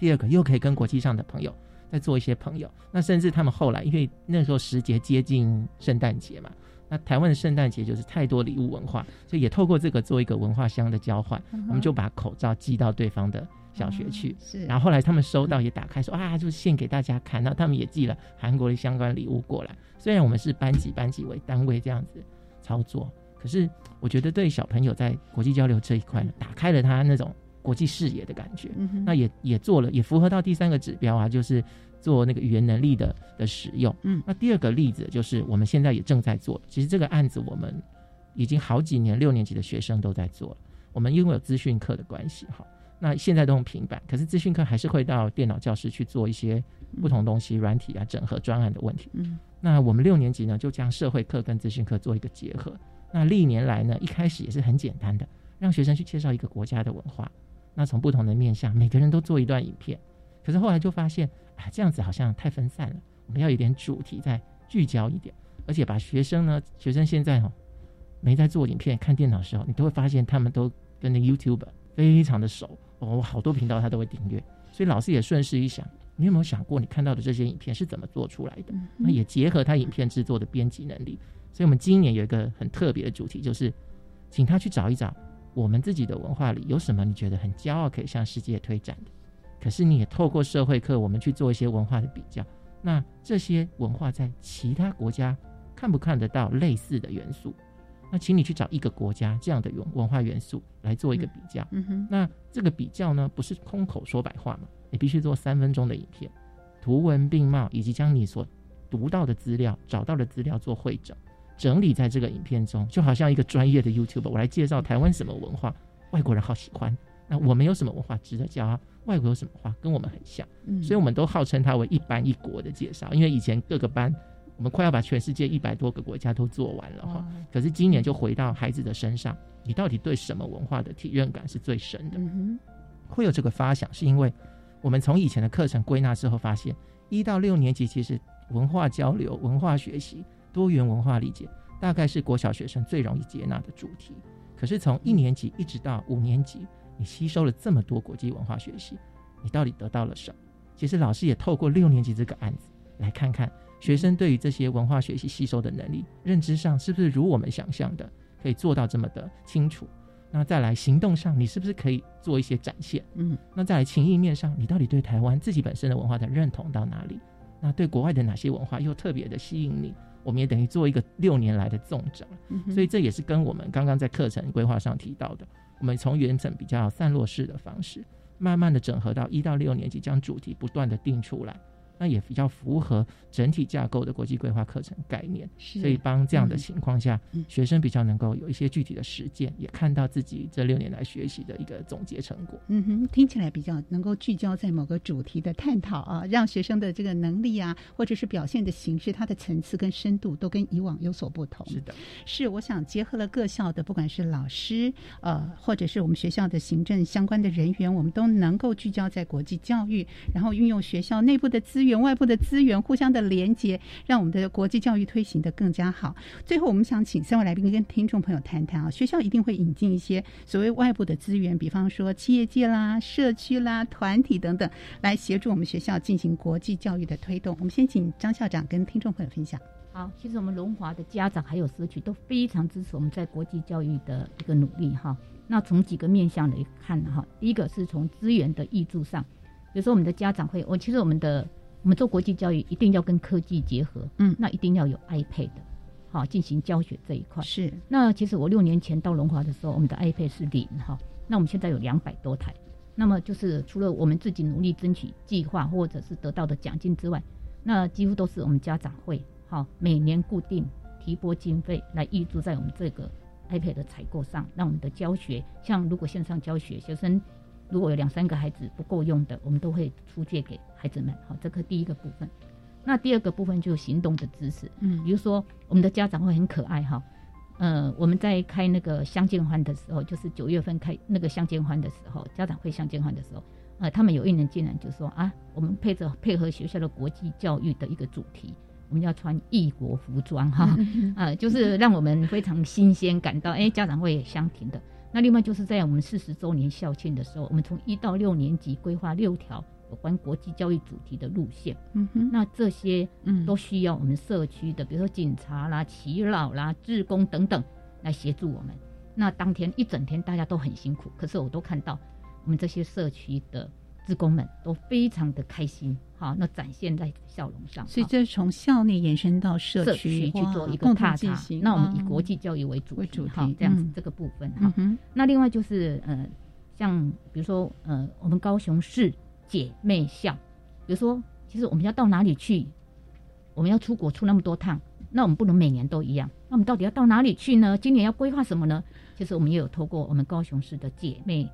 第二个，又可以跟国际上的朋友再做一些朋友，那甚至他们后来因为那时候时节接近圣诞节嘛。那台湾的圣诞节就是太多礼物文化，所以也透过这个做一个文化箱的交换，我们就把口罩寄到对方的小学去。是，然后后来他们收到也打开说啊，就献给大家看。那他们也寄了韩国的相关礼物过来。虽然我们是班级班级为单位这样子操作，可是我觉得对小朋友在国际交流这一块，打开了他那种国际视野的感觉。那也也做了，也符合到第三个指标啊，就是。做那个语言能力的的使用，嗯，那第二个例子就是我们现在也正在做。其实这个案子我们已经好几年六年级的学生都在做了。我们因为有资讯课的关系，哈，那现在都用平板，可是资讯课还是会到电脑教室去做一些不同东西、软体啊、整合专案的问题。嗯，那我们六年级呢，就将社会课跟资讯课做一个结合。那历年来呢，一开始也是很简单的，让学生去介绍一个国家的文化。那从不同的面向，每个人都做一段影片。可是后来就发现。啊，这样子好像太分散了。我们要有点主题，再聚焦一点，而且把学生呢，学生现在哈没在做影片、看电脑的时候，你都会发现他们都跟那 YouTube 非常的熟哦，好多频道他都会订阅。所以老师也顺势一想，你有没有想过，你看到的这些影片是怎么做出来的？那也结合他影片制作的编辑能力。所以我们今年有一个很特别的主题，就是请他去找一找我们自己的文化里有什么你觉得很骄傲，可以向世界推展的。可是你也透过社会课，我们去做一些文化的比较。那这些文化在其他国家看不看得到类似的元素？那请你去找一个国家这样的文文化元素来做一个比较。嗯哼，那这个比较呢，不是空口说白话嘛？你必须做三分钟的影片，图文并茂，以及将你所读到的资料、找到的资料做会整，整理在这个影片中，就好像一个专业的 YouTube，我来介绍台湾什么文化，外国人好喜欢。那我们有什么文化值得骄傲？外国有什么话跟我们很像？嗯，所以我们都号称它为一班一国的介绍，因为以前各个班。我们快要把全世界一百多个国家都做完了哈，可是今年就回到孩子的身上，你到底对什么文化的体验感是最深的？会有这个发想，是因为我们从以前的课程归纳之后发现，一到六年级其实文化交流、文化学习、多元文化理解，大概是国小学生最容易接纳的主题。可是从一年级一直到五年级，你吸收了这么多国际文化学习，你到底得到了什么？其实老师也透过六年级这个案子来看看。学生对于这些文化学习吸收的能力、认知上，是不是如我们想象的可以做到这么的清楚？那再来行动上，你是不是可以做一些展现？嗯，那再来情意面上，你到底对台湾自己本身的文化的认同到哪里？那对国外的哪些文化又特别的吸引你？我们也等于做一个六年来的纵整，所以这也是跟我们刚刚在课程规划上提到的，我们从原本比较散落式的方式，慢慢的整合到一到六年级，将主题不断的定出来。那也比较符合整体架构的国际规划课程概念，所以帮这样的情况下，学生比较能够有一些具体的实践，也看到自己这六年来学习的一个总结成果。嗯哼，听起来比较能够聚焦在某个主题的探讨啊，让学生的这个能力啊，或者是表现的形式，它的层次跟深度都跟以往有所不同。是的，是我想结合了各校的，不管是老师呃，或者是我们学校的行政相关的人员，我们都能够聚焦在国际教育，然后运用学校内部的资。源源外部的资源互相的连接，让我们的国际教育推行的更加好。最后，我们想请三位来宾跟听众朋友谈谈啊，学校一定会引进一些所谓外部的资源，比方说企业界啦、社区啦、团体等等，来协助我们学校进行国际教育的推动。我们先请张校长跟听众朋友分享。好，其实我们龙华的家长还有社区都非常支持我们在国际教育的一个努力哈。那从几个面向来看哈，第一个是从资源的益助上，比如说我们的家长会，我其实我们的。我们做国际教育一定要跟科技结合，嗯，那一定要有 iPad，好进行教学这一块。是，那其实我六年前到龙华的时候，我们的 iPad 是零哈，那我们现在有两百多台。那么就是除了我们自己努力争取计划或者是得到的奖金之外，那几乎都是我们家长会好每年固定提拨经费来挹注在我们这个 iPad 的采购上，让我们的教学，像如果线上教学学生。如果有两三个孩子不够用的，我们都会出借给孩子们。好，这个第一个部分。那第二个部分就是行动的支持。嗯，比如说我们的家长会很可爱哈。呃，我们在开那个相见欢的时候，就是九月份开那个相见欢的时候，家长会相见欢的时候，呃，他们有一年竟然就说啊，我们配着配合学校的国际教育的一个主题，我们要穿异国服装哈，呃，就是让我们非常新鲜，感到哎，家长会也相挺的。那另外就是在我们四十周年校庆的时候，我们从一到六年级规划六条有关国际教育主题的路线。嗯哼，那这些嗯都需要我们社区的，比如说警察啦、祈老啦、志工等等来协助我们。那当天一整天大家都很辛苦，可是我都看到我们这些社区的。志工们都非常的开心，好，那展现在笑容上。所以这是从校内延伸到社区去做一个踏查。那我们以国际教育为主为主题，这样子这个部分哈。那另外就是呃，像比如说呃，我们高雄市姐妹校，比如说其实我们要到哪里去？我们要出国出那么多趟，那我们不能每年都一样。那我们到底要到哪里去呢？今年要规划什么呢？其实我们也有透过我们高雄市的姐妹。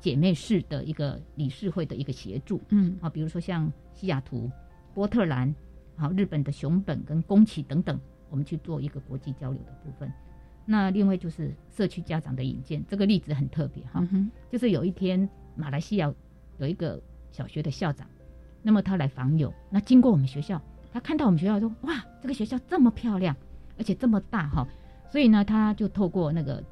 姐妹市的一个理事会的一个协助，嗯，啊，比如说像西雅图、波特兰，好，日本的熊本跟宫崎等等，我们去做一个国际交流的部分。那另外就是社区家长的引荐，这个例子很特别哈，就是有一天马来西亚有一个小学的校长，那么他来访友，那经过我们学校，他看到我们学校说，哇，这个学校这么漂亮，而且这么大哈，所以呢，他就透过那个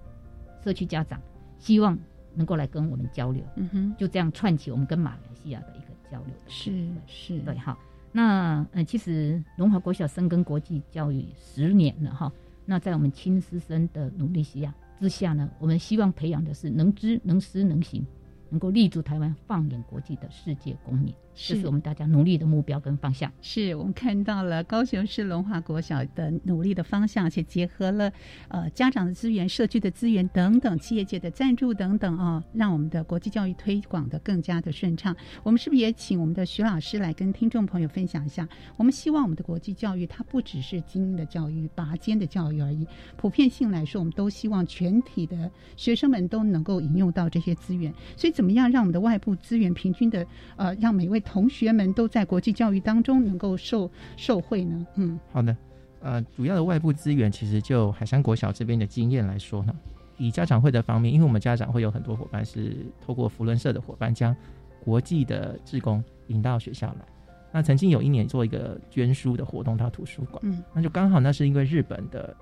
社区家长，希望。能够来跟我们交流，嗯哼，就这样串起我们跟马来西亚的一个交流的是是，对哈。那呃，其实龙华国小深耕国际教育十年了哈。那在我们亲师生的努力下之下呢，我们希望培养的是能知能思能行，能够立足台湾放眼国际的世界公民。这是我们大家努力的目标跟方向。是我们看到了高雄市龙华国小的努力的方向，且结合了呃家长的资源、社区的资源等等，企业界的赞助等等啊，让我们的国际教育推广的更加的顺畅。我们是不是也请我们的徐老师来跟听众朋友分享一下？我们希望我们的国际教育它不只是精英的教育、拔尖的教育而已，普遍性来说，我们都希望全体的学生们都能够引用到这些资源。所以，怎么样让我们的外部资源平均的呃，让每位同学们都在国际教育当中能够受受惠呢？嗯，好的，呃，主要的外部资源其实就海山国小这边的经验来说呢，以家长会的方面，因为我们家长会有很多伙伴是透过福伦社的伙伴将国际的志工引到学校来。那曾经有一年做一个捐书的活动到图书馆，嗯，那就刚好那是因为日本的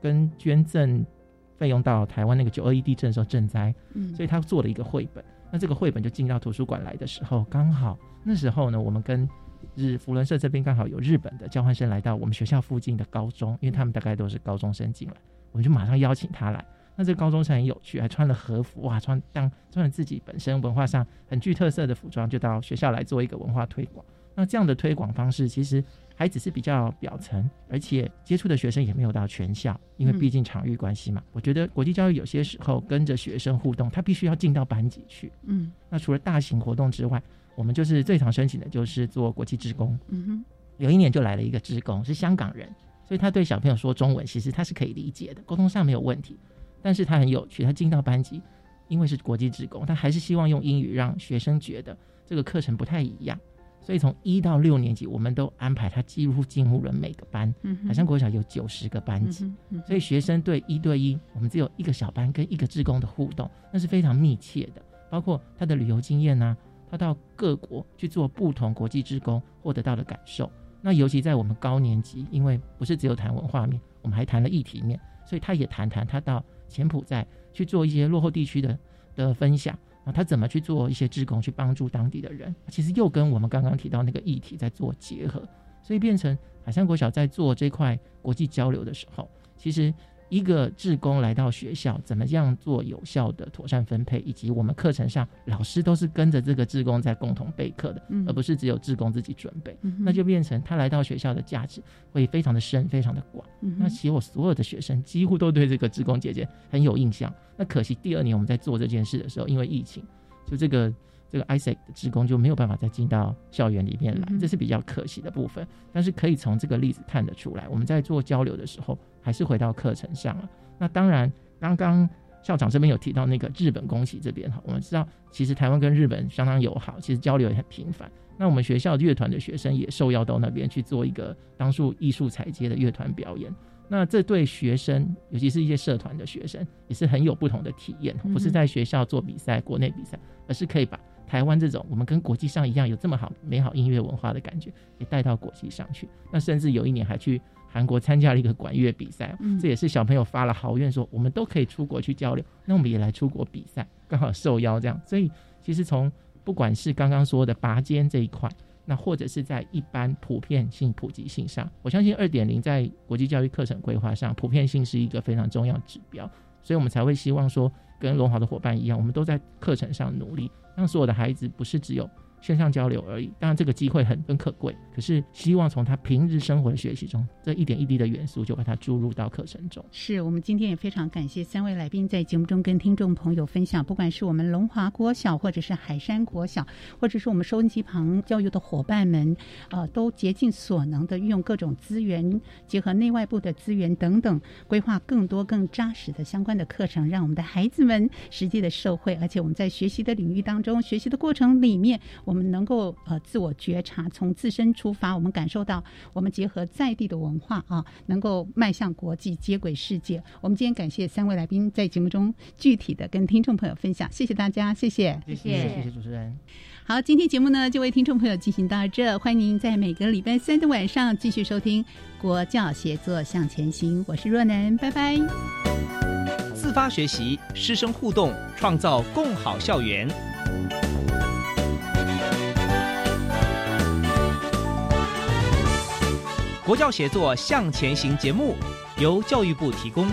跟捐赠费用到台湾那个九二一地震的时候赈灾，嗯，所以他做了一个绘本。那这个绘本就进到图书馆来的时候，刚好那时候呢，我们跟日福伦社这边刚好有日本的交换生来到我们学校附近的高中，因为他们大概都是高中生进来，我们就马上邀请他来。那这个高中生很有趣，还穿了和服，哇，穿当穿了自己本身文化上很具特色的服装，就到学校来做一个文化推广。那这样的推广方式，其实还只是比较表层，而且接触的学生也没有到全校，因为毕竟场域关系嘛。我觉得国际教育有些时候跟着学生互动，他必须要进到班级去。嗯，那除了大型活动之外，我们就是最常申请的就是做国际职工。嗯哼，有一年就来了一个职工，是香港人，所以他对小朋友说中文，其实他是可以理解的，沟通上没有问题。但是他很有趣，他进到班级，因为是国际职工，他还是希望用英语让学生觉得这个课程不太一样。所以从一到六年级，我们都安排他几乎进入了每个班。好像国小有九十个班级，所以学生对一对一，我们只有一个小班跟一个职工的互动，那是非常密切的。包括他的旅游经验呐，他到各国去做不同国际职工获得到的感受。那尤其在我们高年级，因为不是只有谈文化面，我们还谈了议题面，所以他也谈谈他到柬埔寨去做一些落后地区的的分享。啊，他怎么去做一些志工，去帮助当地的人？其实又跟我们刚刚提到那个议题在做结合，所以变成海山国小在做这块国际交流的时候，其实一个志工来到学校，怎么样做有效的妥善分配，以及我们课程上老师都是跟着这个志工在共同备课的，而不是只有志工自己准备，那就变成他来到学校的价值会非常的深，非常的广。那其实我所有的学生几乎都对这个志工姐姐很有印象。那可惜，第二年我们在做这件事的时候，因为疫情，就这个这个 Isaac 的职工就没有办法再进到校园里面来，这是比较可惜的部分。但是可以从这个例子看得出来，我们在做交流的时候，还是回到课程上了。那当然，刚刚校长这边有提到那个日本宫崎这边哈，我们知道其实台湾跟日本相当友好，其实交流也很频繁。那我们学校乐团的学生也受邀到那边去做一个当初艺术采接的乐团表演。那这对学生，尤其是一些社团的学生，也是很有不同的体验。不是在学校做比赛、国内比赛，而是可以把台湾这种我们跟国际上一样有这么好美好音乐文化的感觉，也带到国际上去。那甚至有一年还去韩国参加了一个管乐比赛，这也是小朋友发了豪愿说，我们都可以出国去交流，那我们也来出国比赛，刚好受邀这样。所以其实从不管是刚刚说的拔尖这一块。那或者是在一般普遍性、普及性上，我相信二点零在国际教育课程规划上，普遍性是一个非常重要指标，所以我们才会希望说，跟龙华的伙伴一样，我们都在课程上努力，让所有的孩子不是只有。线上交流而已，当然这个机会很很可贵，可是希望从他平日生活的学习中，这一点一滴的元素就把它注入到课程中。是我们今天也非常感谢三位来宾在节目中跟听众朋友分享，不管是我们龙华国小，或者是海山国小，或者是我们收音机旁教育的伙伴们，呃，都竭尽所能的运用各种资源，结合内外部的资源等等，规划更多更扎实的相关的课程，让我们的孩子们实际的受惠，而且我们在学习的领域当中，学习的过程里面。我们能够呃自我觉察，从自身出发，我们感受到我们结合在地的文化啊，能够迈向国际，接轨世界。我们今天感谢三位来宾在节目中具体的跟听众朋友分享，谢谢大家，谢谢，谢谢，谢谢主持人。好，今天节目呢就为听众朋友进行到这，欢迎您在每个礼拜三的晚上继续收听国教协作向前行，我是若楠，拜拜。自发学习，师生互动，创造共好校园。佛教写作向前行节目由教育部提供。